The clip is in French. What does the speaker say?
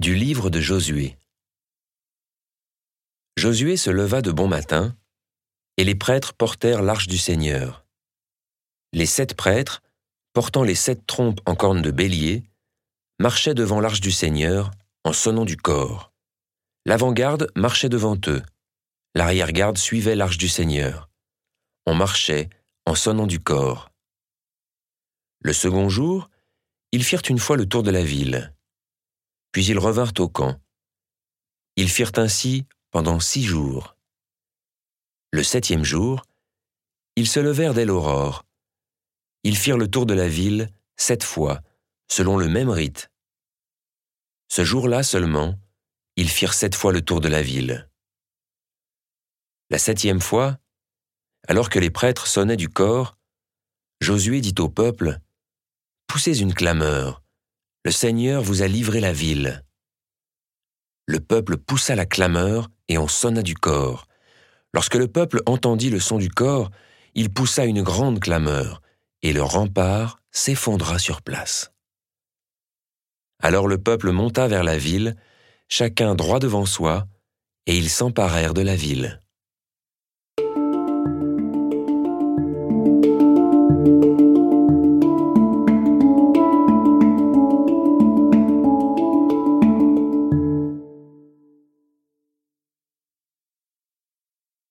de Josué. Josué se leva de bon matin, et les prêtres portèrent l'arche du Seigneur. Les sept prêtres, portant les sept trompes en cornes de bélier, marchaient devant l'arche du Seigneur en sonnant du corps. L'avant-garde marchait devant eux, l'arrière-garde suivait l'arche du Seigneur. On marchait en sonnant du corps. Le second jour, ils firent une fois le tour de la ville. Puis ils revinrent au camp. Ils firent ainsi pendant six jours. Le septième jour, ils se levèrent dès l'aurore. Ils firent le tour de la ville sept fois, selon le même rite. Ce jour-là seulement, ils firent sept fois le tour de la ville. La septième fois, alors que les prêtres sonnaient du corps, Josué dit au peuple, Poussez une clameur, le Seigneur vous a livré la ville. Le peuple poussa la clameur et on sonna du corps. Lorsque le peuple entendit le son du corps, il poussa une grande clameur, et le rempart s'effondra sur place. Alors le peuple monta vers la ville, chacun droit devant soi, et ils s'emparèrent de la ville.